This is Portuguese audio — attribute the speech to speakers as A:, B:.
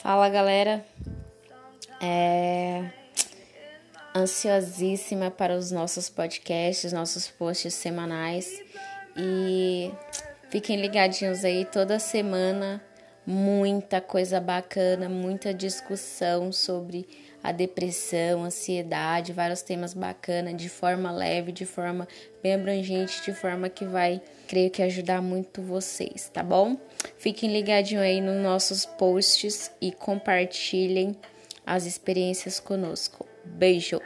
A: Fala galera, é ansiosíssima para os nossos podcasts, nossos posts semanais. E fiquem ligadinhos aí toda semana, muita coisa bacana, muita discussão sobre a depressão, ansiedade, vários temas bacanas, de forma leve, de forma bem abrangente, de forma que vai, creio que ajudar muito vocês, tá bom? Fiquem ligadinhos aí nos nossos posts e compartilhem as experiências conosco. Beijo!